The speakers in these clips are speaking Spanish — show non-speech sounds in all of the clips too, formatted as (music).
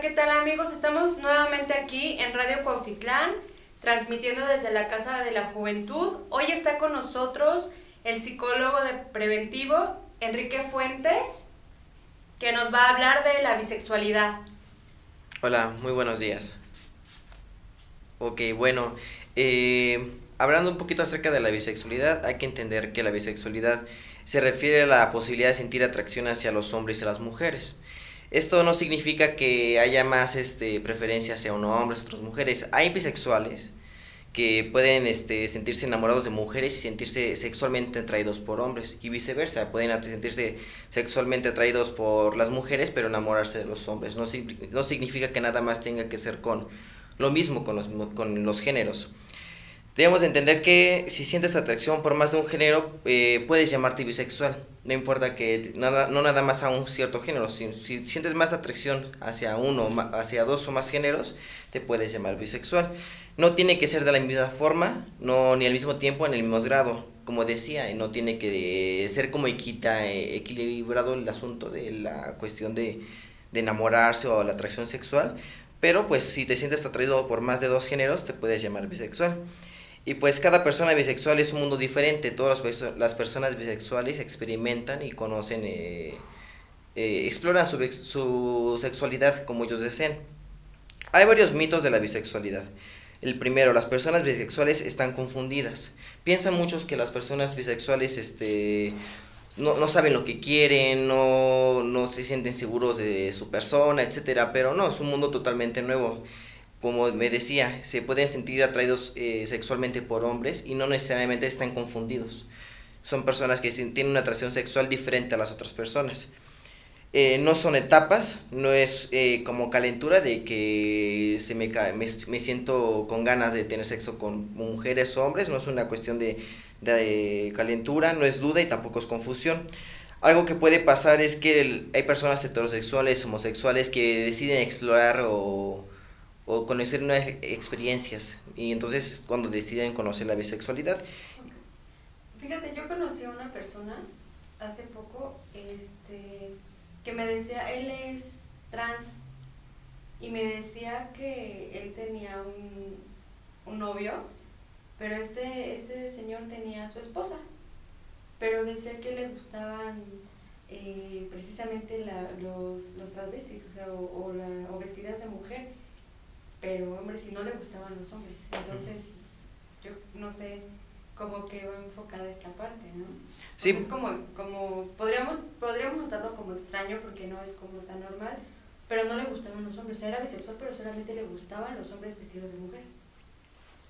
¿qué tal amigos? Estamos nuevamente aquí en Radio Cuautitlán, transmitiendo desde la Casa de la Juventud. Hoy está con nosotros el psicólogo de preventivo, Enrique Fuentes, que nos va a hablar de la bisexualidad. Hola, muy buenos días. Ok, bueno, eh, hablando un poquito acerca de la bisexualidad, hay que entender que la bisexualidad se refiere a la posibilidad de sentir atracción hacia los hombres y las mujeres. Esto no significa que haya más este, preferencia hacia unos hombres, otras mujeres. Hay bisexuales que pueden este, sentirse enamorados de mujeres y sentirse sexualmente atraídos por hombres y viceversa. Pueden sentirse sexualmente atraídos por las mujeres pero enamorarse de los hombres. No, no significa que nada más tenga que ser con lo mismo con los, con los géneros. Debemos entender que si sientes atracción por más de un género, eh, puedes llamarte bisexual. No importa que nada, no nada más a un cierto género. Si, si, sientes más atracción hacia uno, hacia dos o más géneros, te puedes llamar bisexual. No tiene que ser de la misma forma, no ni al mismo tiempo en el mismo grado. Como decía, no tiene que ser como equita, eh, equilibrado el asunto de la cuestión de, de enamorarse o la atracción sexual. Pero pues si te sientes atraído por más de dos géneros, te puedes llamar bisexual. Y pues cada persona bisexual es un mundo diferente, todas las, personas bisexuales experimentan y conocen, eh, eh, exploran su, su sexualidad como ellos deseen. Hay varios mitos de la bisexualidad. El primero, las personas bisexuales están confundidas. Piensan muchos que las personas bisexuales este, no, no saben lo que quieren, no, no se sienten seguros de su persona, etcétera, pero no, es un mundo totalmente nuevo como me decía, se pueden sentir atraídos eh, sexualmente por hombres y no necesariamente están confundidos. Son personas que tienen una atracción sexual diferente a las otras personas. Eh, no son etapas, no es eh, como calentura de que se me, me, me, siento con ganas de tener sexo con mujeres o hombres, no es una cuestión de, de calentura, no es duda y tampoco es confusión. Algo que puede pasar es que hay personas heterosexuales, homosexuales que deciden explorar o o conocer nuevas experiencias. Y entonces cuando deciden conocer la bisexualidad. Fíjate, yo conocí a una persona hace poco este, que me decía, él es trans, y me decía que él tenía un, un novio, pero este, este señor tenía a su esposa, pero decía que le gustaban eh, precisamente la, los, los transvestis, o sea, o, la, o vestidas de mujer pero hombre, si no le gustaban los hombres. Entonces, yo no sé cómo que va enfocada esta parte, ¿no? Sí. Es como, como podríamos, podríamos notarlo como extraño porque no es como tan normal, pero no le gustaban los hombres. O sea, era bisexual, pero solamente le gustaban los hombres vestidos de mujer.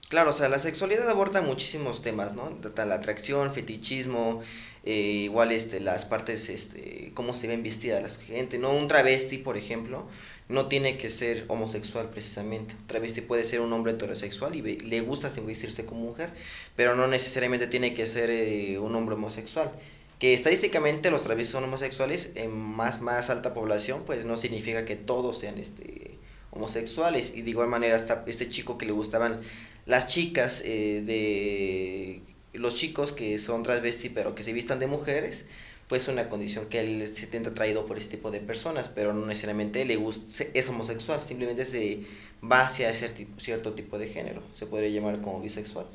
Claro, o sea, la sexualidad aborda muchísimos temas, ¿no? La atracción, fetichismo, eh, igual este, las partes, este, cómo se ven vestidas la gente, ¿no? Un travesti, por ejemplo, no tiene que ser homosexual precisamente. Travesti puede ser un hombre heterosexual y le gusta vestirse como mujer, pero no necesariamente tiene que ser eh, un hombre homosexual. Que estadísticamente los travestis son homosexuales en más, más alta población, pues no significa que todos sean este, homosexuales. Y de igual manera este chico que le gustaban las chicas eh, de los chicos que son travesti pero que se vistan de mujeres, pues una condición que él se siente atraído por ese tipo de personas, pero no necesariamente le gusta, es homosexual, simplemente se va hacia ese tipo, cierto tipo de género, se podría llamar como bisexual.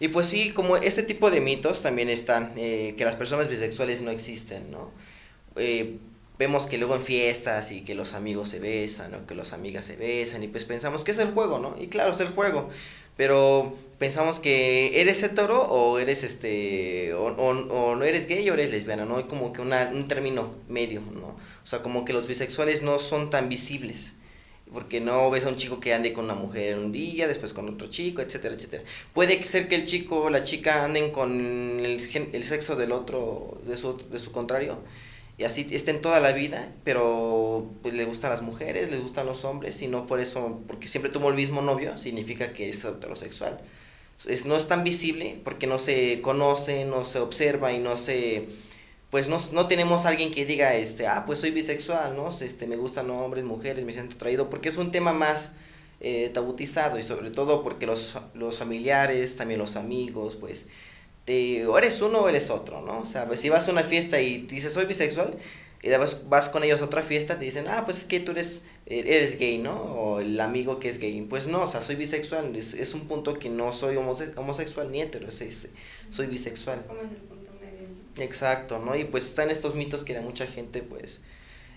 Y pues sí, como este tipo de mitos también están, eh, que las personas bisexuales no existen, ¿no? Eh, vemos que luego en fiestas y que los amigos se besan o que las amigas se besan y pues pensamos que es el juego, ¿no? Y claro, es el juego, pero pensamos que eres hetero o eres este o, o, no eres gay o eres lesbiana, ¿no? Hay como que una, un término medio, ¿no? O sea, como que los bisexuales no son tan visibles. Porque no ves a un chico que ande con una mujer un día, después con otro chico, etcétera, etcétera. Puede ser que el chico o la chica anden con el, el sexo del otro, de su, de su contrario, y así estén toda la vida, pero pues le gustan las mujeres, le gustan los hombres, y no por eso, porque siempre tuvo el mismo novio, significa que es heterosexual. Es, no es tan visible porque no se conoce, no se observa y no se pues no, no tenemos alguien que diga este ah pues soy bisexual no este me gustan hombres mujeres me siento atraído porque es un tema más eh, tabutizado y sobre todo porque los, los familiares también los amigos pues te, o eres uno o eres otro, ¿no? O sea, pues si vas a una fiesta y dices soy bisexual, y después vas con ellos a otra fiesta, te dicen, ah, pues es que tú eres, eres gay, ¿no? O el amigo que es gay. Pues no, o sea, soy bisexual, es, es un punto que no soy homosexual ni hetero, soy bisexual. como en el punto medio. Exacto, ¿no? Y pues están estos mitos que mucha gente, pues,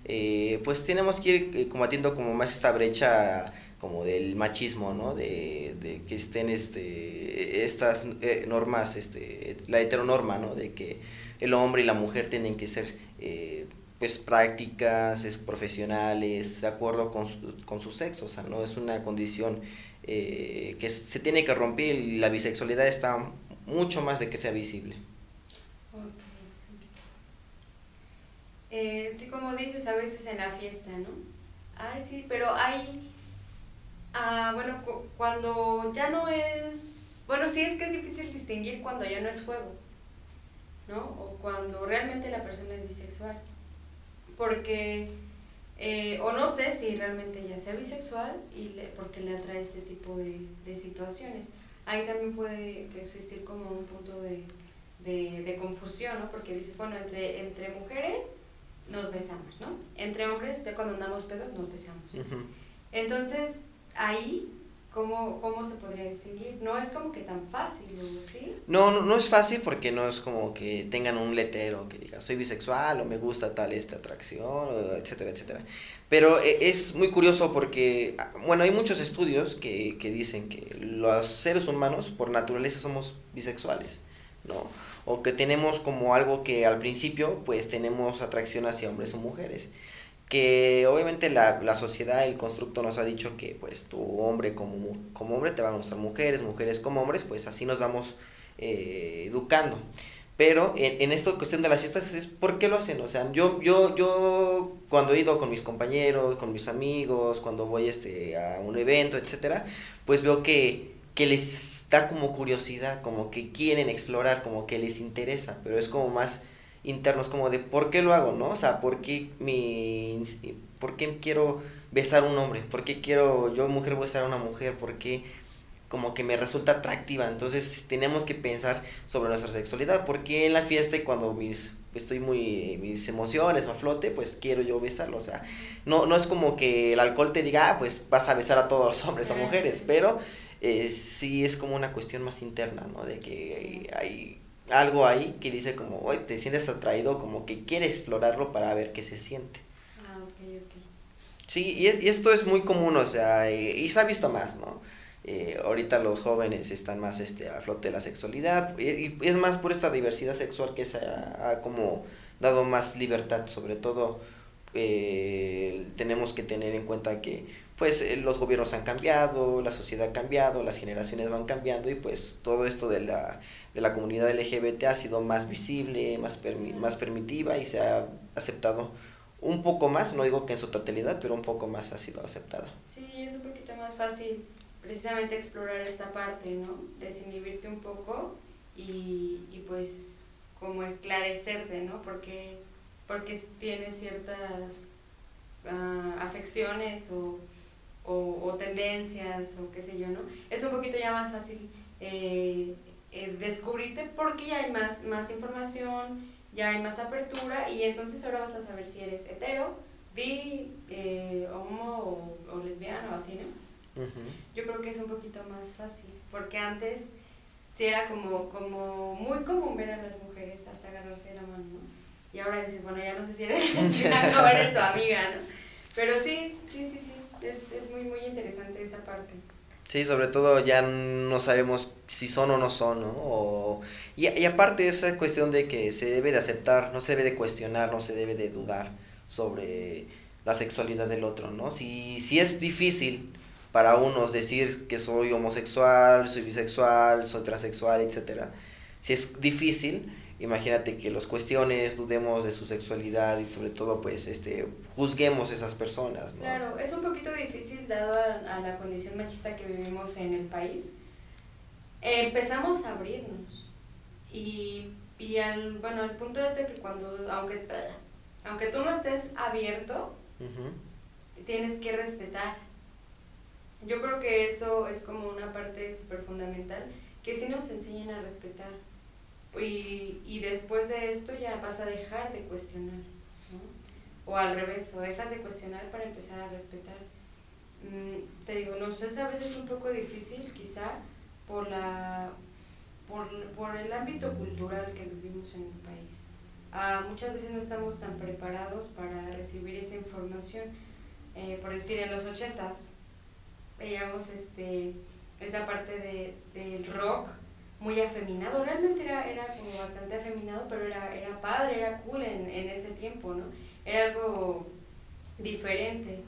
eh, pues tenemos que ir eh, combatiendo como más esta brecha como del machismo, ¿no? De, de que estén este, estas eh, normas, este, la heteronorma, ¿no? De que el hombre y la mujer tienen que ser eh, pues prácticas es, profesionales de acuerdo con su, con su sexo, o sea, no es una condición eh, que se tiene que romper y la bisexualidad está mucho más de que sea visible. Eh, sí, como dices, a veces en la fiesta, ¿no? Ay, sí, pero hay, ah, bueno, cuando ya no es, bueno, sí es que es difícil distinguir cuando ya no es juego, ¿no? O cuando realmente la persona es bisexual porque, eh, o no sé si realmente ella sea bisexual y le, porque le atrae este tipo de, de situaciones. Ahí también puede existir como un punto de, de, de, confusión, ¿no? Porque dices, bueno, entre, entre mujeres nos besamos, ¿no? Entre hombres, ya cuando andamos pedos, nos besamos. Entonces, ahí ¿Cómo, ¿Cómo se podría distinguir? No es como que tan fácil, ¿sí? No, no, no es fácil porque no es como que tengan un letrero que diga soy bisexual o me gusta tal esta atracción, etcétera, etcétera. Pero eh, es muy curioso porque, ah, bueno, hay muchos estudios que, que dicen que los seres humanos por naturaleza somos bisexuales, ¿no? O que tenemos como algo que al principio pues tenemos atracción hacia hombres o mujeres que obviamente la, la, sociedad, el constructo nos ha dicho que pues tu hombre como, como hombre te van a gustar mujeres, mujeres como hombres, pues así nos vamos eh, educando. Pero en, en esta cuestión de las fiestas es ¿por qué lo hacen? O sea, yo, yo, yo cuando he ido con mis compañeros, con mis amigos, cuando voy este, a un evento, etcétera, pues veo que, que les da como curiosidad, como que quieren explorar, como que les interesa, pero es como más internos como de por qué lo hago, ¿no? O sea, por qué, mi, por qué quiero besar a un hombre, por qué quiero yo mujer besar a una mujer, por qué como que me resulta atractiva. Entonces tenemos que pensar sobre nuestra sexualidad, porque en la fiesta y cuando mis estoy muy mis emociones a flote, pues quiero yo besarlo, o sea, no no es como que el alcohol te diga, ah, pues vas a besar a todos los hombres o mujeres, pero eh, sí es como una cuestión más interna, ¿no? De que hay algo ahí que dice como, hoy te sientes atraído, como que quiere explorarlo para ver qué se siente. Ah, ok, ok. Sí, y, y esto es muy común, o sea, y, se ha visto más, ¿no? Eh, ahorita los jóvenes están más este, a flote de la sexualidad, y, es más por esta diversidad sexual que se ha, como dado más libertad, sobre todo eh, tenemos que tener en cuenta que pues eh, los gobiernos han cambiado, la sociedad ha cambiado, las generaciones van cambiando y pues todo esto de la, de la comunidad LGBT ha sido más visible, más, más permitiva y se ha aceptado un poco más, no digo que en su totalidad, pero un poco más ha sido aceptada. Sí, es un poquito más fácil precisamente explorar esta parte, ¿no? Desinhibirte un poco y, y pues como esclarecerte, ¿no? Porque, porque tienes ciertas uh, afecciones o o, o, tendencias o qué sé yo, ¿no? Es un poquito ya más fácil eh, eh, descubrirte porque ya hay más, más información, ya hay más apertura y entonces ahora vas a saber si eres hetero, bi, eh, homo o, o, lesbiano o así, ¿no? Yo creo que es un poquito más fácil porque antes sí era como, como muy común ver a las mujeres hasta agarrarse de la mano, ¿no? Y ahora dices, bueno, ya no sé si eres (laughs) eres tu amiga, ¿no? Pero sí, sí, sí, sí es, es muy, muy interesante esa parte. Sí, sobre todo ya no sabemos si son o no son, ¿no? O, y, y aparte esa cuestión de que se debe de aceptar, no se debe de cuestionar, no se debe de dudar sobre la sexualidad del otro, ¿no? Si, si es difícil para unos decir que soy homosexual, soy bisexual, soy transexual, etcétera, si es difícil, imagínate que los cuestiones, dudemos de su sexualidad y sobre todo pues este juzguemos esas personas. ¿no? Claro, es un poquito difícil dado a, a la condición machista que vivimos en el país. empezamos a abrirnos y, y al, bueno, al punto de que cuando, aunque, aunque tú no estés abierto, uh -huh. tienes que respetar. Yo creo que eso es como una parte súper fundamental, que sí nos enseñen a respetar y, y después de esto ya vas a dejar de cuestionar, ¿no? o al revés, o dejas de cuestionar para empezar a respetar. Mm, te digo, no sé, es a veces un poco difícil quizá por, la, por, por el ámbito cultural que vivimos en el país. Ah, muchas veces no estamos tan preparados para recibir esa información. Eh, por decir, en los ochentas veíamos este, esa parte de, del rock muy afeminado. Realmente era, era como bastante afeminado, pero era, era padre, era cool en, en ese tiempo, ¿no? Era algo diferente.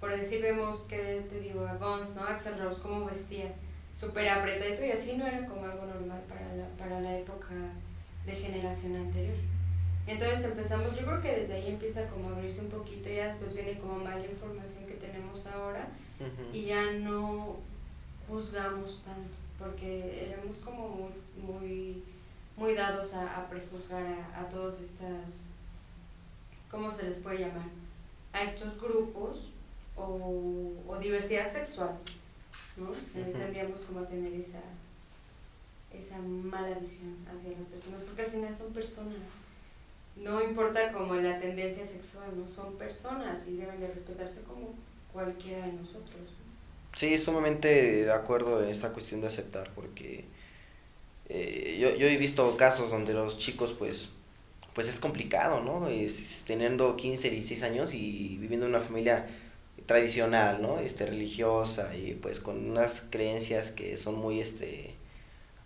Por decir, vemos que te digo, a Guns, ¿no? Axel Rose, cómo vestía, súper apretado y así no era como algo normal para la, para la época de generación anterior. Entonces empezamos, yo creo que desde ahí empieza como a abrirse un poquito, ya después viene como más la información que tenemos ahora y ya no juzgamos tanto, porque éramos como muy, muy, muy dados a, a prejuzgar a, a todas estas, ¿cómo se les puede llamar? A estos grupos o, o diversidad sexual, ¿no? Tendríamos como a tener esa, esa mala visión hacia las personas, porque al final son personas. No importa como la tendencia sexual, ¿no? Son personas y deben de respetarse como cualquiera de nosotros. Sí, sumamente de acuerdo en esta cuestión de aceptar, porque eh, yo, yo he visto casos donde los chicos, pues, pues es complicado, ¿no? Es, teniendo 15, 16 años y viviendo en una familia tradicional, ¿no? Este, religiosa y pues con unas creencias que son muy, este,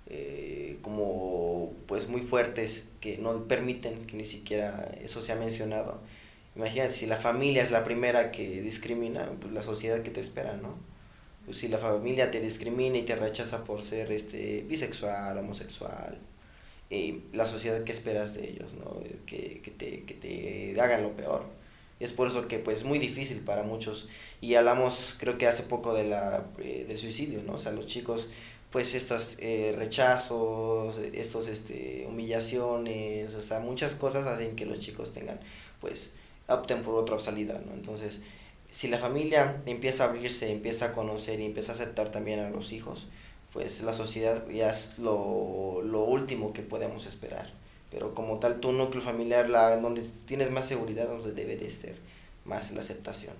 eh, como, pues muy fuertes, que no permiten que ni siquiera eso sea mencionado. Imagínate, si la familia es la primera que discrimina, pues la sociedad que te espera, ¿no? Pues si la familia te discrimina y te rechaza por ser este bisexual, homosexual, y la sociedad que esperas de ellos, ¿no? Que, que, te, que te hagan lo peor. Es por eso que pues es muy difícil para muchos. Y hablamos creo que hace poco de la, eh, del suicidio, ¿no? O sea, los chicos pues estos eh, rechazos, estos este, humillaciones, o sea, muchas cosas hacen que los chicos tengan, pues, opten por otra salida, ¿no? Entonces, si la familia empieza a abrirse, empieza a conocer y empieza a aceptar también a los hijos, pues la sociedad ya es lo, lo último que podemos esperar. Pero como tal, tu núcleo familiar, la, donde tienes más seguridad, donde debe de ser más la aceptación.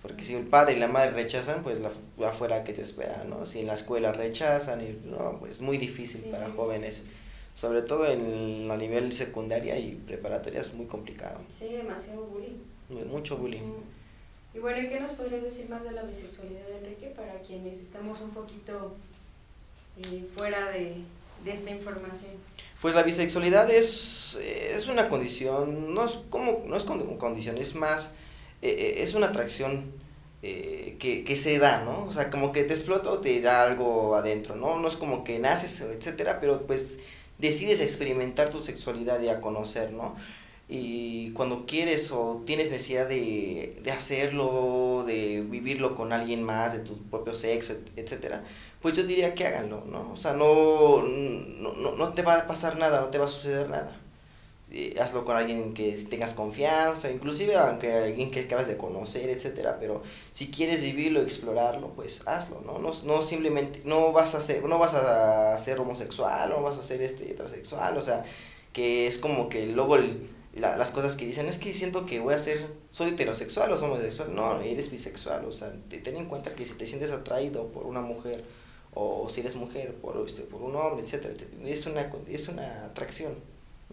Porque si el padre y la madre rechazan, pues la, afuera que te espera, ¿no? Si en la escuela rechazan, y, no, pues es muy difícil para jóvenes. Sobre todo en la nivel secundaria y preparatoria es muy complicado. Sí, demasiado bullying. Mucho bullying. Y bueno, ¿y qué nos podrías decir más de la bisexualidad, Enrique, para quienes estamos un poquito eh, fuera de, de esta información? Pues la bisexualidad es, es una condición, no es como, no es condición, es más, eh, eh, es una atracción eh, que, que se da, ¿no? O sea, como que te explota o te da algo adentro, ¿no? No es como que naces, etcétera, pero pues decides experimentar tu sexualidad y a conocer, ¿no? Y cuando quieres o tienes necesidad de, de hacerlo, de vivirlo con alguien más, de tu propio sexo, etcétera, pues yo diría que háganlo, ¿no? O sea, no, no, no, te va a pasar nada, no te va a suceder nada. Eh, hazlo con alguien que tengas confianza, inclusive aunque alguien que acabas de conocer, etcétera, pero si quieres vivirlo, explorarlo, pues hazlo, ¿no? No, no simplemente, no vas a ser, no vas a ser homosexual, no vas a ser este heterosexual, o sea, que es como que luego la, las cosas que dicen es que siento que voy a ser, soy heterosexual o soy homosexual, no, eres bisexual, o sea, ten en cuenta que si te sientes atraído por una mujer, o si eres mujer por, este, por un hombre, etcétera, es una, es una atracción,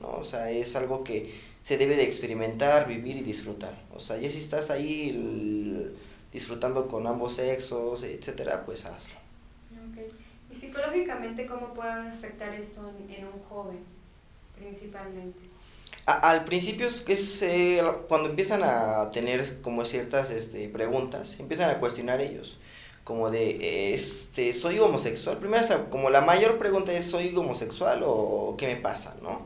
¿no? O sea, es algo que se debe de experimentar, vivir y disfrutar. O sea, ya si estás ahí disfrutando con ambos sexos, etcétera, pues hazlo. Okay. ¿Y psicológicamente cómo puede afectar esto en, un joven, principalmente? Al principio es, es eh, cuando empiezan a tener como ciertas este, preguntas, empiezan a cuestionar ellos como de, este, soy homosexual. Primero, como la mayor pregunta es, ¿soy homosexual o qué me pasa, no?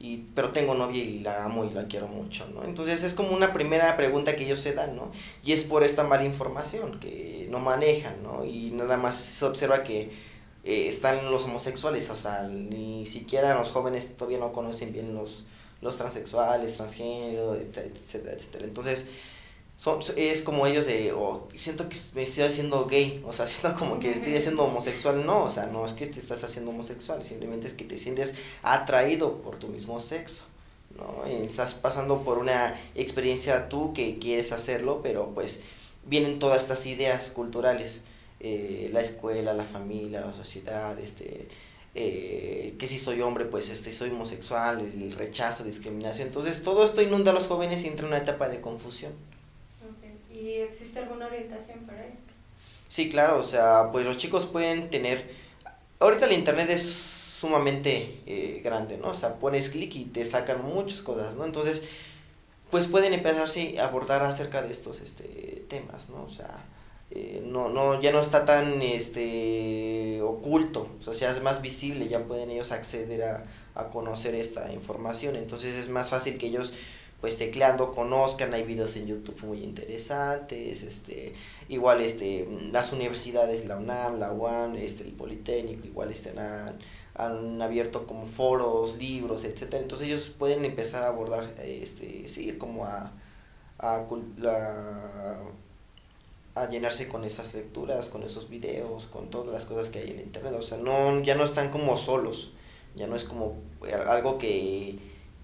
Y, pero tengo novia y la amo y la quiero mucho, ¿no? Entonces es como una primera pregunta que ellos se dan, ¿no? Y es por esta mala información que no manejan, ¿no? Y nada más se observa que eh, están los homosexuales, o sea, ni siquiera los jóvenes todavía no conocen bien los, los transexuales, transgénero, etcétera, etcétera. Entonces, son, es como ellos de, oh, siento que me estoy haciendo gay, o sea, (laughs) siento como que estoy haciendo homosexual, no, o sea, no es que te estás haciendo homosexual, simplemente es que te sientes atraído por tu mismo sexo, ¿no? estás pasando por una experiencia tú que quieres hacerlo, pero pues vienen todas estas ideas culturales, eh, la escuela, la familia, la sociedad, este, eh, que si soy hombre, pues este, soy homosexual, el rechazo, discriminación. Entonces todo esto inunda a los jóvenes y entra en una etapa de confusión. ¿Y existe alguna orientación para esto? Sí, claro, o sea, pues los chicos pueden tener... Ahorita el Internet es sumamente eh, grande, ¿no? O sea, pones clic y te sacan muchas cosas, ¿no? Entonces, pues pueden empezarse a abordar acerca de estos este, temas, ¿no? O sea, eh, no, no, ya no está tan este, oculto, o sea, es más visible, ya pueden ellos acceder a, a conocer esta información, entonces es más fácil que ellos pues tecleando conozcan, hay videos en YouTube muy interesantes, este, igual este, las universidades, la UNAM, la UAM, este, el Politécnico, igual están han, han abierto como foros, libros, etcétera, entonces ellos pueden empezar a abordar, este, sí, como a, a, a llenarse con esas lecturas, con esos videos, con todas las cosas que hay en internet, o sea, no, ya no están como solos, ya no es como algo que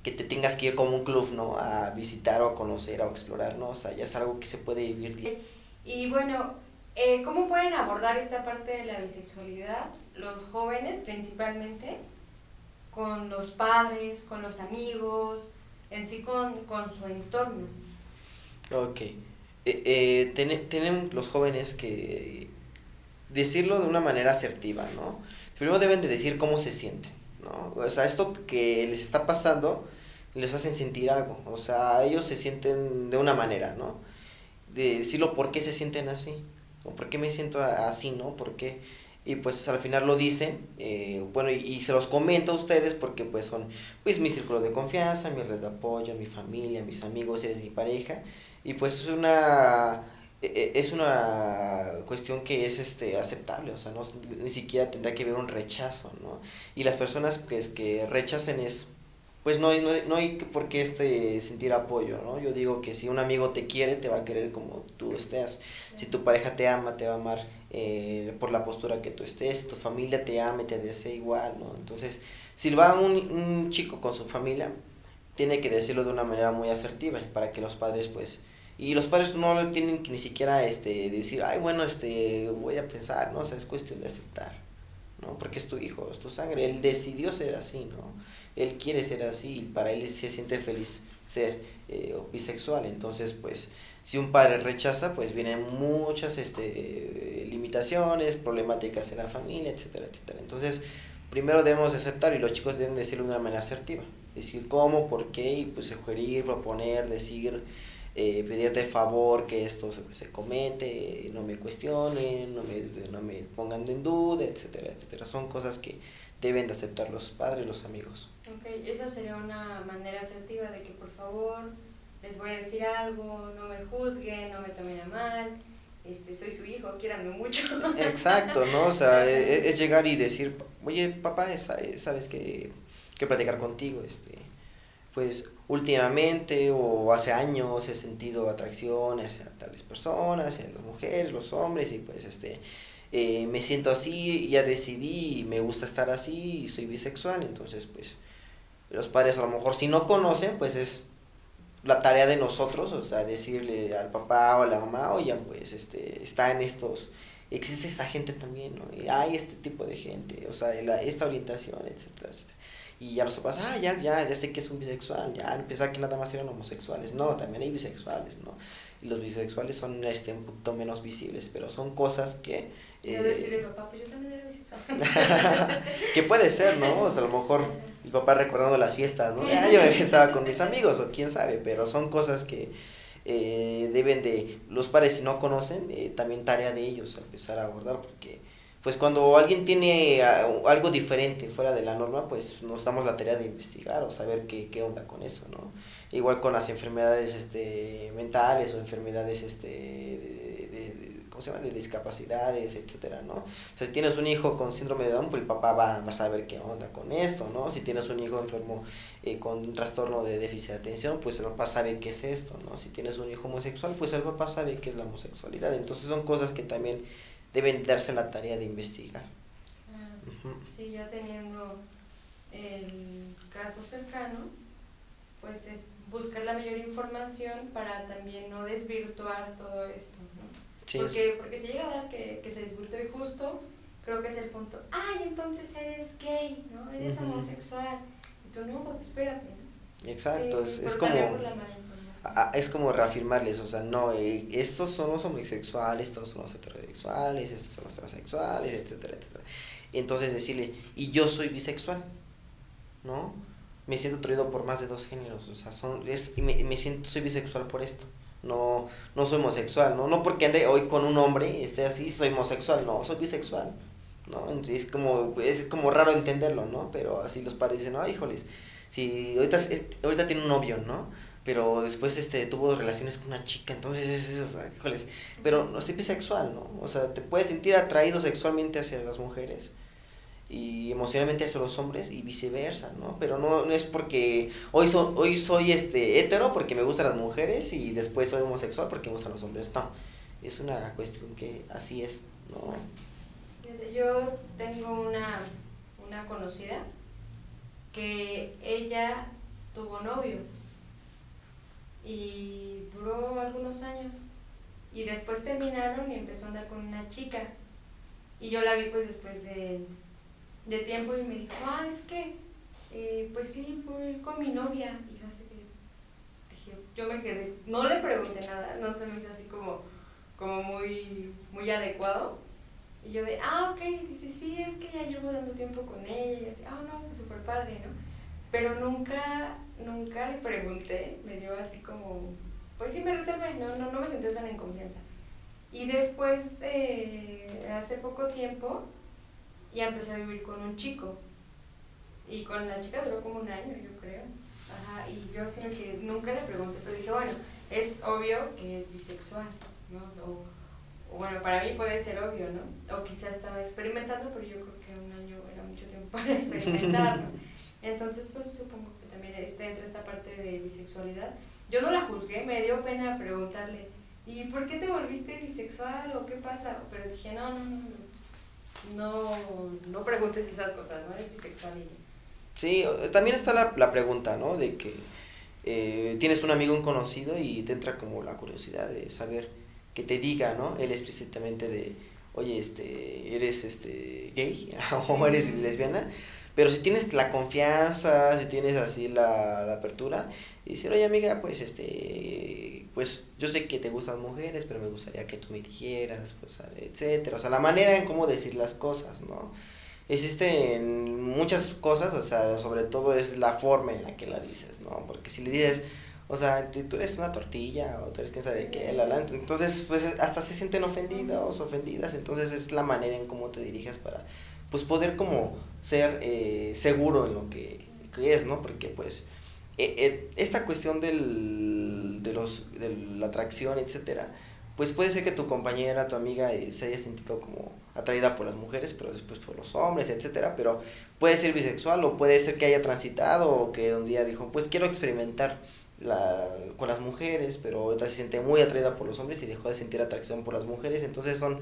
que te tengas que ir como un club, ¿no? A visitar o a conocer o a explorar, ¿no? O sea, ya es algo que se puede vivir. Y bueno, eh, ¿cómo pueden abordar esta parte de la bisexualidad los jóvenes principalmente? Con los padres, con los amigos, en sí con, su entorno. Ok. Eh, eh tienen los jóvenes que decirlo de una manera asertiva, ¿no? Primero deben de decir cómo se sienten, ¿no? O sea, esto que les está pasando, les hacen sentir algo. O sea, ellos se sienten de una manera, ¿no? De decirlo por qué se sienten así. O por qué me siento así, ¿no? ¿Por qué? Y pues al final lo dicen, eh, bueno, y, se los comento a ustedes porque pues son pues mi círculo de confianza, mi red de apoyo, mi familia, mis amigos, eres mi pareja. Y pues es una e, e, es una cuestión que es este aceptable, o sea, no, ni siquiera tendrá que haber un rechazo, ¿no? Y las personas pues, que rechacen eso, pues no no, no hay por qué este, sentir apoyo, ¿no? Yo digo que si un amigo te quiere, te va a querer como tú estés. Si tu pareja te ama, te va a amar eh, por la postura que tú estés. Si tu familia te ama y te desea igual, ¿no? Entonces, si va un, un chico con su familia, tiene que decirlo de una manera muy asertiva para que los padres, pues... Y los padres no lo tienen que ni siquiera este, decir, ay, bueno, este, voy a pensar, ¿no? O sea, es cuestión de aceptar, ¿no? Porque es tu hijo, es tu sangre. Él decidió ser así, ¿no? él quiere ser así y para él se siente feliz ser eh, bisexual. Entonces, pues, si un padre rechaza, pues vienen muchas este, limitaciones, problemáticas en la familia, etcétera, etcétera. Entonces, primero debemos aceptar y los chicos deben decirlo de una manera asertiva. Decir cómo, por qué, y pues sugerir, proponer, decir, eh, pedir de favor que esto se, se comente, no me cuestionen, no me, no me pongan en duda, etcétera, etcétera. Son cosas que deben de aceptar los padres los amigos. Ok, esa sería una manera asertiva de que por favor les voy a decir algo, no me juzguen, no me tomen a mal, este, soy su hijo, quieranme mucho. (laughs) Exacto, ¿no? O sea, e, e, es, llegar y decir, oye, papá, sabes que, que platicar contigo, este, pues últimamente o hace años he sentido atracción hacia tales personas, hacia las mujeres, los hombres, y pues este, eh, me siento así, ya decidí, me gusta estar así y soy bisexual, entonces pues los padres a lo mejor si no conocen, pues es la tarea de nosotros, o sea, decirle al papá o a la mamá, oye, pues este, está en estos, existe esa gente también, ¿no? Y hay este tipo de gente, o sea, esta orientación, etcétera, etcétera. Y ya los papás, ah, ya, ya, ya sé que es un bisexual, ya, pensaba que nada más eran homosexuales, no, también hay bisexuales, ¿no? Y los bisexuales son este, un poquito menos visibles, pero son cosas que eh, decirle papá, pues yo también era bisexual. (laughs) que puede ser, ¿no? O sea, a lo mejor el papá recordando las fiestas, ¿no? Ya yo (laughs) me besaba con mis amigos, o quién sabe, pero son cosas que eh, deben de, los padres si no conocen, eh, también tarea de ellos empezar a abordar, porque pues cuando alguien tiene algo diferente fuera de la norma, pues nos damos la tarea de investigar o saber qué, qué onda con eso, ¿no? Igual con las enfermedades este, mentales o enfermedades este, de ¿cómo se llama? de discapacidades, etcétera, ¿no? O sea, si tienes un hijo con síndrome de Down, pues el papá va, a saber qué onda con esto, ¿no? Si tienes un hijo enfermo eh, con un trastorno de déficit de atención, pues el papá sabe qué es esto, ¿no? Si tienes un hijo homosexual, pues el papá sabe qué es la homosexualidad. Entonces son cosas que también deben darse la tarea de investigar. Ah, Sí, ya teniendo el caso cercano, pues es buscar la mayor información para también no desvirtuar todo esto, ¿no? porque, porque se llega a dar que, que se desvirtuó y justo creo que es el punto, ay, entonces eres gay, ¿no? Eres homosexual. Y tú, no, espérate, ¿no? Exacto, es, es como... es como reafirmarles, o sea, no, eh, estos son los homosexuales, estos son los heterosexuales, estos son los transexuales, etcétera, etcétera. Entonces decirle, y yo soy bisexual, ¿no? Me siento atraído por más de dos géneros, o sea, son, es, me, me siento, soy bisexual por esto no, no soy homosexual, ¿no? No porque ande hoy con un hombre, esté así, soy homosexual, no, soy bisexual, ¿no? Es como, es como raro entenderlo, ¿no? Pero así los padres dicen, no, híjoles, si ahorita, ahorita tiene un novio, ¿no? Pero después este, tuvo relaciones con una chica, entonces es eso, o sea, híjoles, pero no soy bisexual, ¿no? O sea, te puedes sentir atraído sexualmente hacia las mujeres, y emocionalmente hacia los hombres y viceversa, ¿no? Pero no, no es porque hoy, hoy soy este hetero porque me gustan las mujeres y después soy homosexual porque me gustan los hombres. No, es una cuestión que así es, ¿no? Yo tengo una, una conocida que ella tuvo novio y duró algunos años y después terminaron y empezó a andar con una chica y yo la vi pues después de de tiempo y me dijo, ah, es que, eh, pues sí, fui con mi novia. Y yo así que, dije, yo me quedé, no le pregunté nada, no se me hizo así como, como muy, muy adecuado. Y yo de, ah, ok, dice, sí, es que ya llevo dando tiempo con ella. Y así, ah, no, pues súper padre, ¿no? Pero nunca, nunca le pregunté, me dio así como, pues sí, me reservé, no, no, no me sentí tan en confianza. Y después, eh, hace poco tiempo, y empecé a vivir con un chico. Y con la chica duró como un año, yo creo. Ajá, y yo sino que nunca le pregunté, pero dije, bueno, es obvio que es bisexual, ¿no? O, bueno, para mí puede ser obvio, ¿no? O quizá estaba experimentando, pero yo creo que un año era mucho tiempo (laughs) para experimentar, ¿no? Entonces, pues supongo que también está entre esta parte de bisexualidad. Yo no la juzgué, me dio pena preguntarle, ¿y por qué te volviste bisexual o qué pasa? Pero dije, no, no, no, no, no preguntes esas cosas, ¿no? De bisexual Sí, también está la, la pregunta, ¿no? De que eh, tienes un amigo, un conocido y te entra como la curiosidad de saber que te diga, ¿no? Él explícitamente de, oye, este, eres este gay (laughs) o eres lesbiana. Pero si tienes la confianza, si tienes así la, apertura, y decir, oye amiga, pues este, pues yo sé que te gustan mujeres, pero me gustaría que tú me dijeras, pues, etcétera. O sea, la manera en cómo decir las cosas, ¿no? Existen muchas cosas, o sea, sobre todo es la forma en la que la dices, ¿no? Porque si le dices, o sea, tú eres una tortilla o tú eres quién sabe qué, la, la, entonces pues hasta se sienten ofendidos, ofendidas, entonces es la manera en cómo te diriges para pues poder como ser eh, seguro en lo que, es, ¿no? Porque pues eh, eh, esta cuestión del, de, los, de la atracción, etcétera, pues puede ser que tu compañera, tu amiga se haya sentido como atraída por las mujeres, pero después por los hombres, etcétera, pero puede ser bisexual o puede ser que haya transitado o que un día dijo, pues quiero experimentar con las mujeres, pero ahorita se siente muy atraída por los hombres y dejó de sentir atracción por las mujeres, entonces son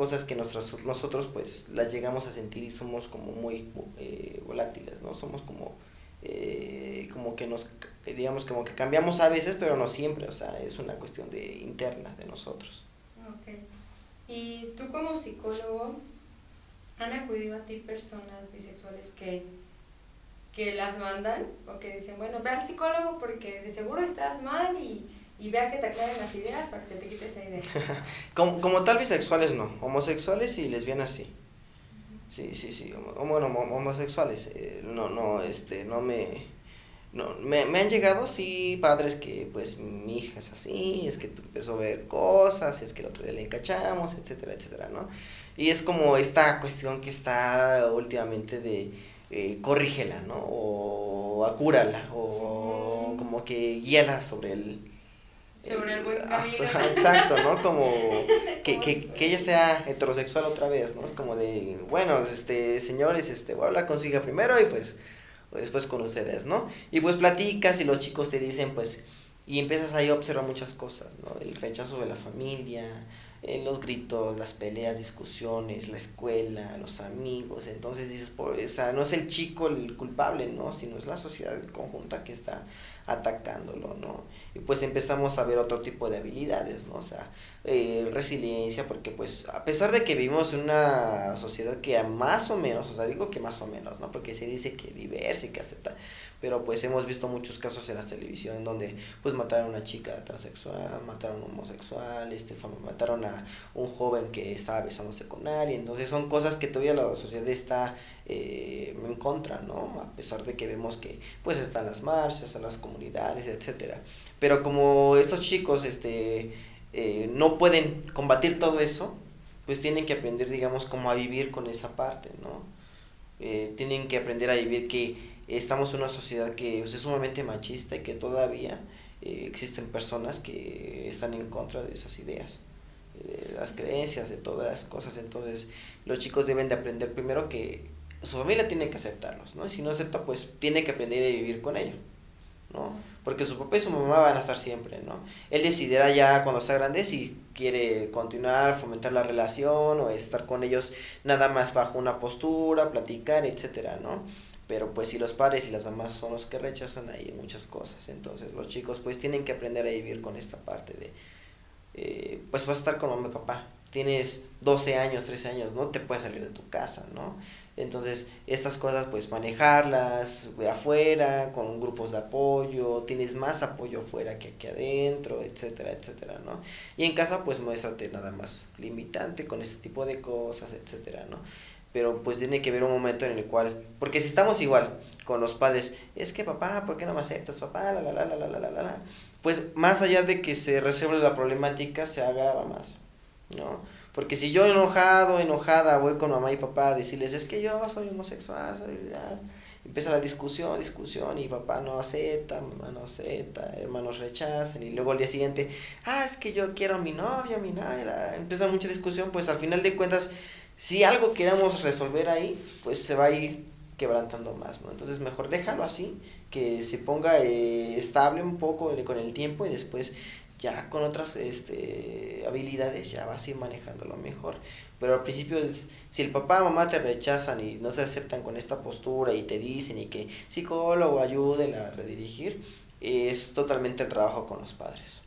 cosas que nosotros, nosotros pues las llegamos a sentir y somos como muy eh, volátiles, ¿no? Somos como, eh, como que nos, digamos, como que cambiamos a veces, pero no siempre, o sea, es una cuestión de interna de nosotros. Ok. Y tú como psicólogo, ¿han acudido a ti personas bisexuales que, que las mandan o que dicen, bueno, ve al psicólogo porque de seguro estás mal y y vea que te aclaren las ideas para que se te quite esa idea. (laughs) como, como tal bisexuales no, homosexuales y lesbianas sí. Sí, sí, sí, bueno, homosexuales, eh, no, no, este, no me, no, me, me han llegado, sí, padres que, pues, mi hija es así, es que empezó a ver cosas, es que el otro día le encachamos, etcétera, etcétera, ¿no? Y es como esta cuestión que está últimamente de, eh, corrígela, ¿no? O acúrala, o como que guíala sobre el, sobre el buen ah, camino. Exacto, ¿no? (laughs) Como que, que, que, ella sea heterosexual otra vez, ¿no? Es como de, bueno, este, señores, este, voy a hablar con su hija primero y pues después con ustedes, ¿no? Y pues platicas y los chicos te dicen, pues, y empiezas ahí a observar muchas cosas, ¿no? El rechazo de la familia, eh, los gritos, las peleas, discusiones, la escuela, los amigos, entonces dices, por, o sea, no es el chico el culpable, ¿no? Sino es la sociedad conjunta que está atacándolo, ¿no? Y pues empezamos a ver otro tipo de habilidades, ¿no? O sea, eh, resiliencia, porque pues a pesar de que vivimos en una sociedad que más o menos, o sea, digo que más o menos, ¿no? Porque se dice que diversa y que acepta, pero pues hemos visto muchos casos en la televisión donde pues mataron a una chica transexual, mataron a un homosexual, este, mataron a un joven que estaba besándose con alguien, entonces son cosas que todavía la sociedad está eh, en contra, ¿no? A pesar de que vemos que pues están las marchas, están las comunidades, etcétera. Pero como estos chicos este, eh, no pueden combatir todo eso, pues tienen que aprender, digamos, cómo a vivir con esa parte, ¿no? Eh, tienen que aprender a vivir que estamos en una sociedad que es sumamente machista y que todavía eh, existen personas que están en contra de esas ideas, de las creencias, de todas las cosas. Entonces, los chicos deben de aprender primero que su familia tiene que aceptarlos, ¿no? Y si no acepta, pues tiene que aprender a vivir con ellos, ¿no? Porque su papá y su mamá van a estar siempre, ¿no? Él decidirá ya cuando sea grande si quiere continuar, fomentar la relación o estar con ellos nada más bajo una postura, platicar, etcétera, ¿no? Pero pues si los padres y las mamás son los que rechazan ahí muchas cosas. Entonces los chicos pues tienen que aprender a vivir con esta parte de eh, pues vas a estar con mamá y papá. Tienes 12 años 13 años no te puedes salir de tu casa no entonces estas cosas pues manejarlas afuera con grupos de apoyo tienes más apoyo afuera que aquí adentro etcétera etcétera no y en casa pues muéstrate nada más limitante con este tipo de cosas etcétera no pero pues tiene que haber un momento en el cual, porque si estamos igual con los padres, es que papá, ¿por qué no me aceptas, papá? La, la, la, la, la, la, la. Pues más allá de que se resuelva la problemática, se agrava más, ¿no? Porque si yo enojado, enojada, voy con mamá y papá a decirles, es que yo soy homosexual, soy... empieza la discusión, discusión, y papá no acepta, mamá no acepta, hermanos rechazan, y luego al día siguiente, ah, es que yo quiero a mi novia, mi novia, empieza mucha discusión, pues al final de cuentas si algo queremos resolver ahí, pues se va a ir quebrantando más, ¿no? Entonces mejor déjalo así, que se ponga eh, estable un poco con el tiempo y después ya con otras este, habilidades ya vas a ir manejándolo mejor. Pero al principio es, si el papá o mamá te rechazan y no se aceptan con esta postura y te dicen y que psicólogo ayude a redirigir, es totalmente el trabajo con los padres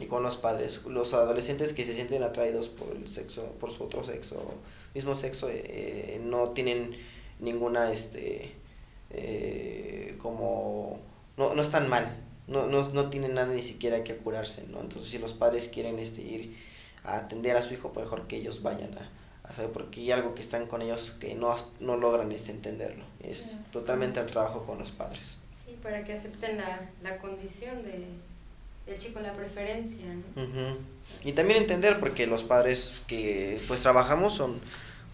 y con los padres. Los adolescentes que se sienten atraídos por el sexo, por su otro sexo, mismo sexo, eh, no tienen ninguna, este, eh, como, no, no están mal, no, no, no tienen nada ni siquiera que curarse, ¿no? Entonces si los padres quieren este, ir a atender a su hijo, pues mejor que ellos vayan a, a saber, porque hay algo que están con ellos que no, no logran este, entenderlo. Es totalmente el trabajo con los padres. Sí, para que acepten la, la condición de el chico la preferencia. Y también entender, porque los padres que pues trabajamos son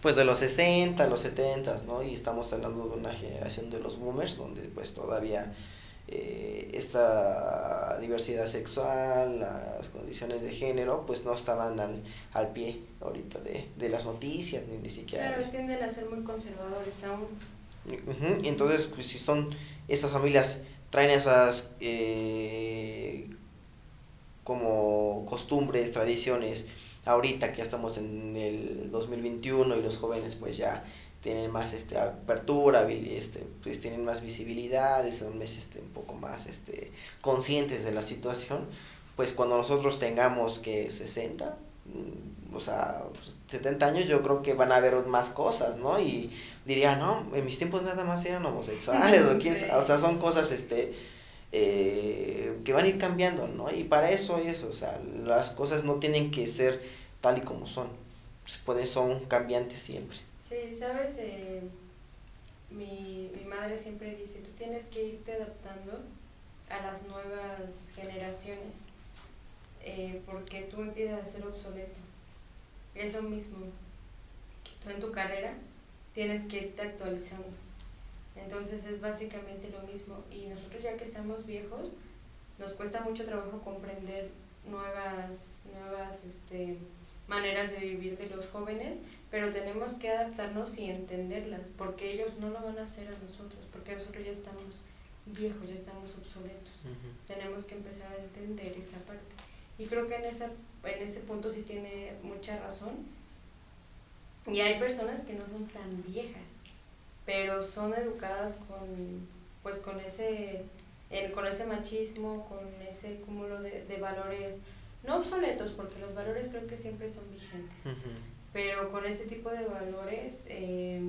pues de los 60, los 70, ¿no? Y estamos hablando de una generación de los boomers, donde pues todavía eh, esta diversidad sexual, las condiciones de género, pues no estaban al, al pie ahorita de, de las noticias, ni, ni siquiera. Claro, tienden a ser muy conservadores aún. Entonces, pues si son estas familias, traen esas eh, como costumbres, tradiciones, ahorita que ya estamos en el 2021 y los jóvenes pues ya tienen más este apertura, este, pues tienen más visibilidad, son este, un poco más este, conscientes de la situación, pues cuando nosotros tengamos que 60, mm, o sea, 70 años yo creo que van a haber más cosas, ¿no? Y diría, no, en mis tiempos nada más eran homosexuales, o (laughs) quién o sea, son cosas, este, eh, que van a ir cambiando, ¿no? Y para eso es, o sea, las cosas no tienen que ser tal y como son, pueden, son cambiantes siempre. Sí, sabes, eh, mi, mi madre siempre dice, tú tienes que irte adaptando a las nuevas generaciones, eh, porque tú empiezas a ser obsoleto. Es lo mismo, tú en tu carrera tienes que irte actualizando entonces es básicamente lo mismo. Y nosotros ya que estamos viejos, nos cuesta mucho trabajo comprender nuevas, nuevas este, maneras de vivir de los jóvenes, pero tenemos que adaptarnos y entenderlas, porque ellos no lo van a hacer a nosotros, porque nosotros ya estamos viejos, ya estamos obsoletos. Tenemos que empezar a entender esa parte. Y creo que en, esa, en ese punto sí tiene mucha razón. Y hay personas que no son tan viejas pero son educadas con, pues con ese con ese machismo, con ese cúmulo de, de, valores, no obsoletos, porque los valores creo que siempre son vigentes, pero con ese tipo de valores eh,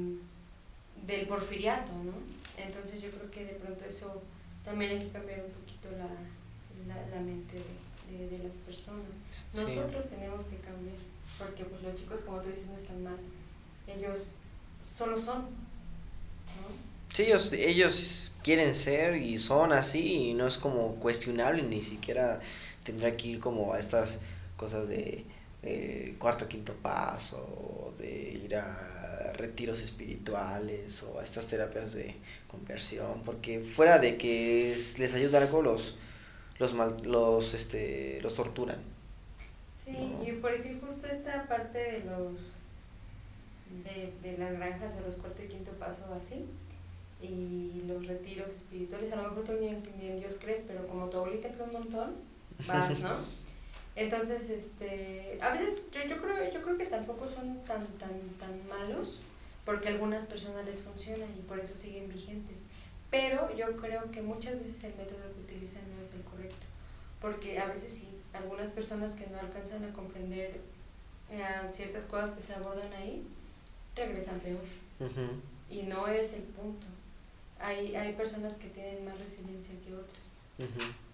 del porfiriato, ¿no? Entonces yo creo que de pronto eso también hay que cambiar un poquito la, la, la mente de, de, las personas. Nosotros tenemos que cambiar, porque pues los chicos, como tú dices, no están mal. Ellos solo son. Sí, ellos, ellos quieren ser y son así y no es como cuestionable, ni siquiera tendrá que ir como a estas cosas de, de cuarto, quinto paso, de ir a retiros espirituales o a estas terapias de conversión, porque fuera de que les ayuda algo, los, los, mal, los, este, los torturan. Sí, y por decir justo esta parte de los de, de las granjas o los cuarto y quinto paso así, y los retiros espirituales, a lo mejor tú ni en, ni en Dios crees, pero como tu abuelita cree un montón, vas, ¿no? (laughs) Entonces, este, a veces yo, yo, creo, yo creo que tampoco son tan, tan, tan malos, porque a algunas personas les funcionan y por eso siguen vigentes. Pero yo creo que muchas veces el método que utilizan no es el correcto, porque a veces sí, algunas personas que no alcanzan a comprender eh, ciertas cosas que se abordan ahí, regresan peor. Y no es el punto hay, hay personas que tienen más resiliencia que otras.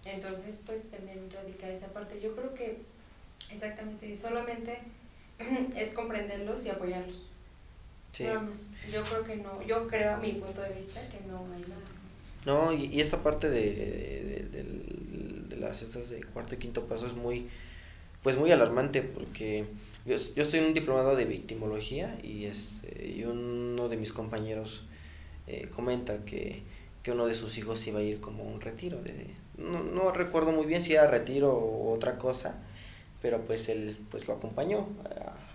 Entonces, pues también radica esa parte. Yo creo que exactamente, solamente (clears throat) es comprenderlos y apoyarlos. Nada más. Yo creo que no, yo creo a mi punto de vista que no hay nada. No, y, y esta parte de, de, de, de, las estas de cuarto y quinto paso es muy, pues muy alarmante porque yo, yo estoy un diplomado de victimología y, este, y uno de mis compañeros eh, comenta que, que, uno de sus hijos iba a ir como un retiro. De, no, no recuerdo muy bien si era retiro o otra cosa, pero pues él pues lo acompañó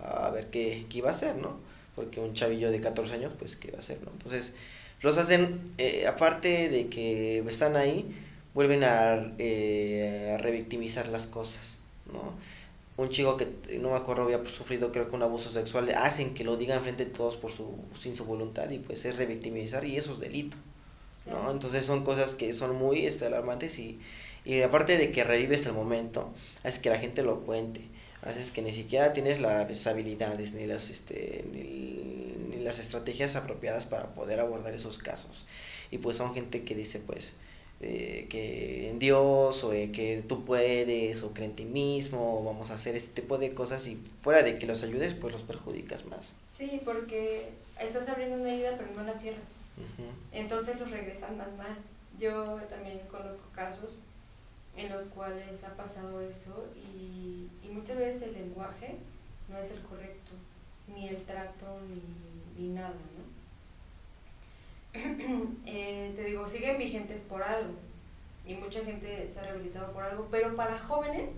a, a ver qué, qué, iba a hacer, ¿no? Porque un chavillo de 14 años, pues qué iba a hacer, ¿no? Entonces, los hacen, eh, aparte de que están ahí, vuelven a, eh, a revictimizar las cosas, ¿no? Un chico que no me acuerdo había sufrido creo que un abuso sexual, hacen que lo digan frente a todos por su, sin su voluntad y pues es revictimizar y eso es delito, ¿no? Entonces son cosas que son muy este, alarmantes y, y aparte de que revives el momento, haces que la gente lo cuente, haces que ni siquiera tienes las habilidades ni las, este, ni, ni las estrategias apropiadas para poder abordar esos casos y pues son gente que dice pues eh, que en Dios o que tú puedes o cree en ti mismo o vamos a hacer este tipo de cosas y fuera de que los ayudes pues los perjudicas más. Sí, porque estás abriendo una herida pero no la cierras. Entonces los regresan más mal. Yo también conozco casos en los cuales ha pasado eso y, y muchas veces el lenguaje no es el correcto, ni el trato, ni, ni nada, ¿no? (clears throat) eh, te digo, siguen vigentes por algo y mucha gente se ha rehabilitado por algo, pero para jóvenes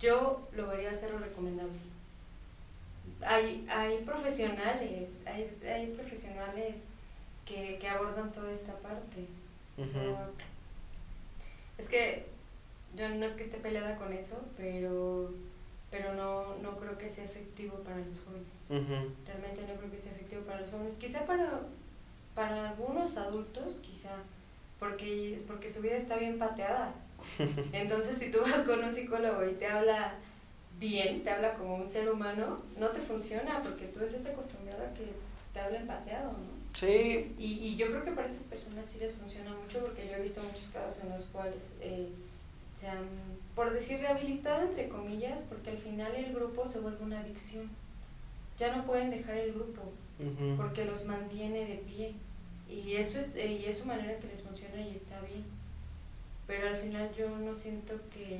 yo lo vería ser lo recomendable. Hay, hay profesionales, hay, hay profesionales que, que abordan toda esta parte. Uh -huh. es que yo no es que esté peleada con eso, pero pero no, no creo que sea efectivo para los jóvenes. Uh -huh. Realmente no creo que sea efectivo para los jóvenes. Quizá para para algunos adultos quizá, porque, porque su vida está bien pateada. (laughs) Entonces si tú vas con un psicólogo y te habla bien, te habla como un ser humano, no te funciona porque tú estás acostumbrado a que te hablen pateado, ¿no? Sí. Y, y yo creo que para esas personas sí les funciona mucho porque yo he visto muchos casos en los cuales eh, se han, por decir, rehabilitado entre comillas, porque al final el grupo se vuelve una adicción. Ya no pueden dejar el grupo uh -huh. porque los mantiene de pie. Y eso es, y es su manera que les funciona y está bien. Pero al final yo no siento que,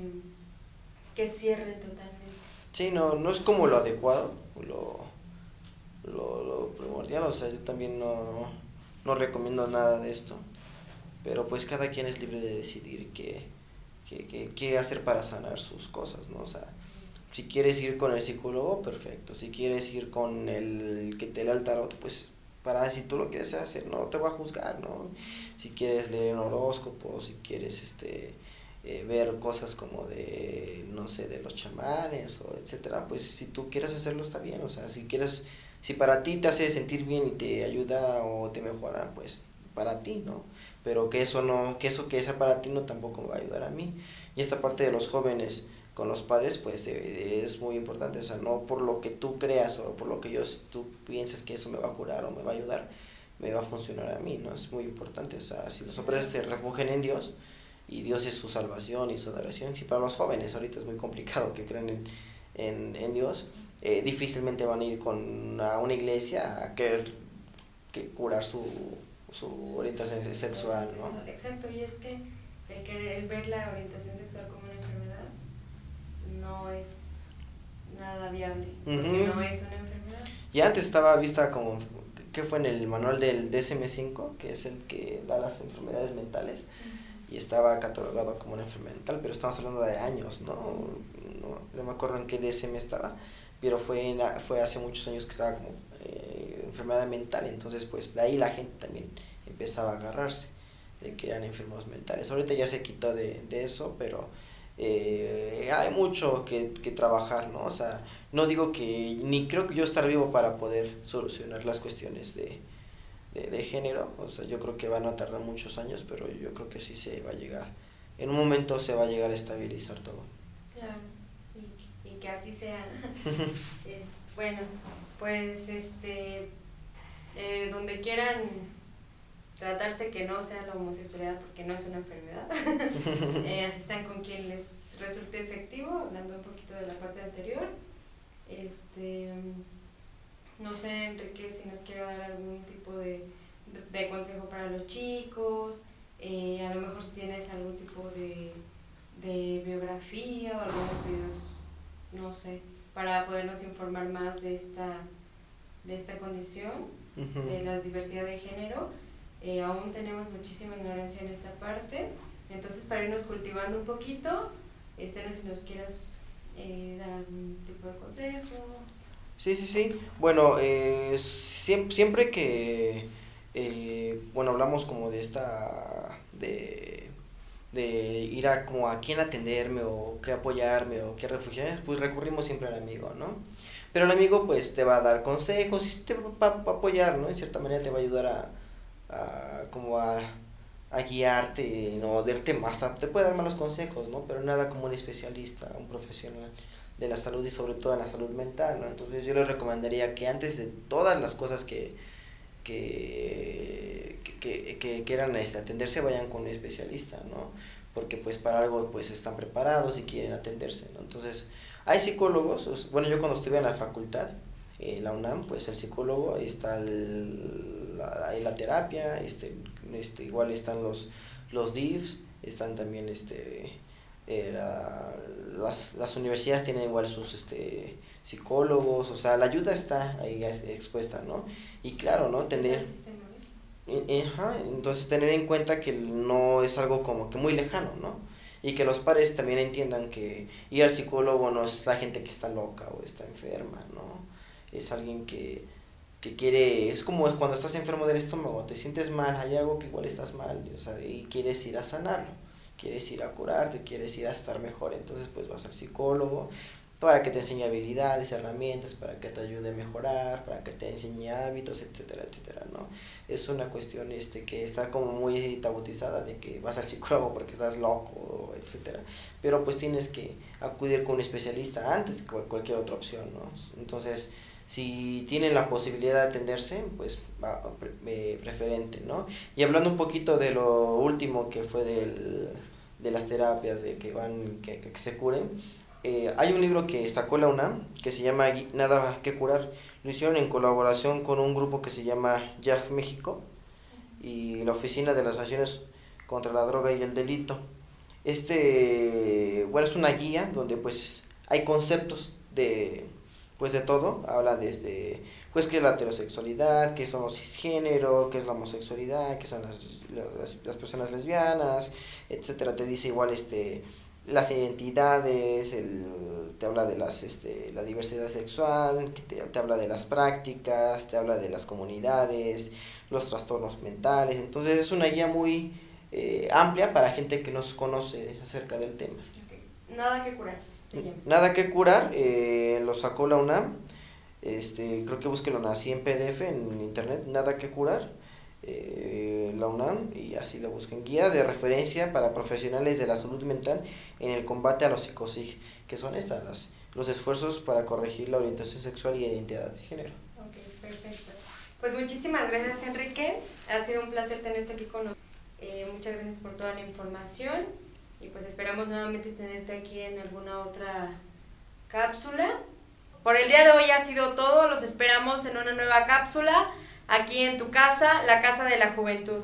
que cierren totalmente. Sí, no, no es como lo adecuado, lo, lo, lo primordial, o sea, yo también no, no recomiendo nada de esto. Pero pues cada quien es libre de decidir qué, qué, qué, qué hacer para sanar sus cosas, ¿no? O sea, si quieres ir con el psicólogo, perfecto. Si quieres ir con el que te lea el tarot, pues para si tú lo quieres hacer, no te voy a juzgar, ¿no? Si quieres leer un horóscopo, si quieres este eh, ver cosas como de, no sé, de los chamanes o etcétera, pues si tú quieres hacerlo está bien, o sea, si quieres, si para ti te hace sentir bien y te ayuda o te mejora, pues para ti, ¿no? Pero que eso no, que eso que es para ti no tampoco me va a ayudar a mí. Y esta parte de los jóvenes con los padres, pues es muy importante, o sea, no por lo que tú creas o por lo que yo, tú pienses que eso me va a curar o me va a ayudar, me va a funcionar a mí, ¿no? Es muy importante, o sea, si los hombres se refugian en Dios y Dios es su salvación y su adoración, si para los jóvenes ahorita es muy complicado que crean en, en, en Dios, eh, difícilmente van a ir con a una iglesia a querer que curar su, su orientación sexual, ¿no? Exacto, y es que el, querer, ver la orientación sexual como no es nada viable, porque no es una enfermedad. Y antes estaba vista como, ¿qué fue en el manual del DSM-5, que es el que da las enfermedades mentales? Y estaba catalogado como una enfermedad mental, pero estamos hablando de años, ¿no? No, no me acuerdo en qué DSM estaba, pero fue, fue hace muchos años que estaba como eh, enfermedad mental, entonces pues de ahí la gente también empezaba a agarrarse de que eran enfermos mentales. Ahorita ya se quitó de, de eso, pero eh, hay mucho que, que, trabajar, ¿no? O sea, no digo que, ni creo que yo estar vivo para poder solucionar las cuestiones de, de, de género, o sea, yo creo que van a tardar muchos años, pero yo creo que sí se va a llegar, en un momento se va a llegar a estabilizar todo. Claro que así sea. (laughs) bueno, pues este, eh, donde quieran tratarse que no sea la homosexualidad porque no es una enfermedad, (laughs) eh, asistan con quien les resulte efectivo, hablando un poquito de la parte anterior. Este, no sé, Enrique, si nos quiere dar algún tipo de, de, consejo para los chicos, eh, a lo mejor si tienes algún tipo de, de biografía o algunos videos no sé, para podernos informar más de esta, de esta condición, de la diversidad de género. Eh, aún tenemos muchísima ignorancia en esta parte, entonces para irnos cultivando un poquito, este, no si nos quieras eh, dar algún tipo de consejo. Sí, sí, sí. Bueno, eh, siempre, siempre que, bueno, hablamos como de esta, de de ir a como a quién atenderme o qué apoyarme o qué refugiarme, pues recurrimos siempre al amigo, ¿no? Pero el amigo pues te va a dar consejos y te va a apoyar, ¿no? En cierta manera te va a ayudar a, a como a, a guiarte, ¿no? Darte más, te puede dar malos consejos, ¿no? Pero nada como un especialista, un profesional de la salud y sobre todo en la salud mental, ¿no? Entonces yo les recomendaría que antes de todas las cosas que, que, que, que quieran este, atenderse vayan con un especialista, ¿no? Porque pues para algo pues están preparados y quieren atenderse, ¿no? Entonces, hay psicólogos, bueno, yo cuando estuve en la facultad, en la UNAM, pues el psicólogo, ahí está el, la, la terapia, este, este, igual están los, los DIVs, están también este, eh, las, las universidades tienen igual sus este, psicólogos, o sea, la ayuda está ahí expuesta, ¿no? Y claro, ¿no? Tener... entonces tener en cuenta que no es algo como que muy lejano, ¿no? Y que los padres también entiendan que ir al psicólogo no es la gente que está loca o está enferma, ¿no? Es alguien que, que quiere, es como cuando estás enfermo del estómago, te sientes mal, hay algo que igual estás mal, o sea, y quieres ir a sanarlo, quieres ir a curarte, quieres ir a estar mejor, entonces pues vas al psicólogo, para que te enseñe habilidades, herramientas, para que te ayude a mejorar, para que te enseñe hábitos, etcétera, etcétera, ¿no? Es una cuestión este, que está como muy tabutizada de que vas al psicólogo porque estás loco, etcétera, pero pues tienes que acudir con un especialista antes que cualquier otra opción, ¿no? Entonces, si tienen la posibilidad de atenderse, pues eh, preferente, ¿no? Y hablando un poquito de lo último que fue del, de las terapias, de que van, que, que se curen, eh, hay un libro que sacó la UNAM que se llama Nada que curar. Lo hicieron en colaboración con un grupo que se llama YAG México y la Oficina de las Naciones contra la Droga y el Delito. Este, bueno, es una guía donde pues hay conceptos de pues de todo, habla desde pues qué es la heterosexualidad, qué son los cisgénero, qué es la homosexualidad, qué son las, las, las personas lesbianas, etcétera, te dice igual este las identidades, el, te habla de las, este, la diversidad sexual, te, te, habla de las prácticas, te habla de las comunidades, los trastornos mentales. Entonces es una guía muy eh, amplia para gente que nos conoce acerca del tema. Nada que curar. Nada que curar, eh, lo sacó la UNAM. Este, creo que búsquenlo así en PDF en internet, nada que curar. Eh, la UNAM y así lo busquen. Guía de referencia para profesionales de la salud mental en el combate a los psicosig, que son estas, las, los esfuerzos para corregir la orientación sexual y identidad de género. Ok, perfecto. Pues muchísimas gracias Enrique, ha sido un placer tenerte aquí con nosotros. Eh, muchas gracias por toda la información y pues esperamos nuevamente tenerte aquí en alguna otra cápsula. Por el día de hoy ha sido todo, los esperamos en una nueva cápsula aquí en tu casa, la Casa de la Juventud.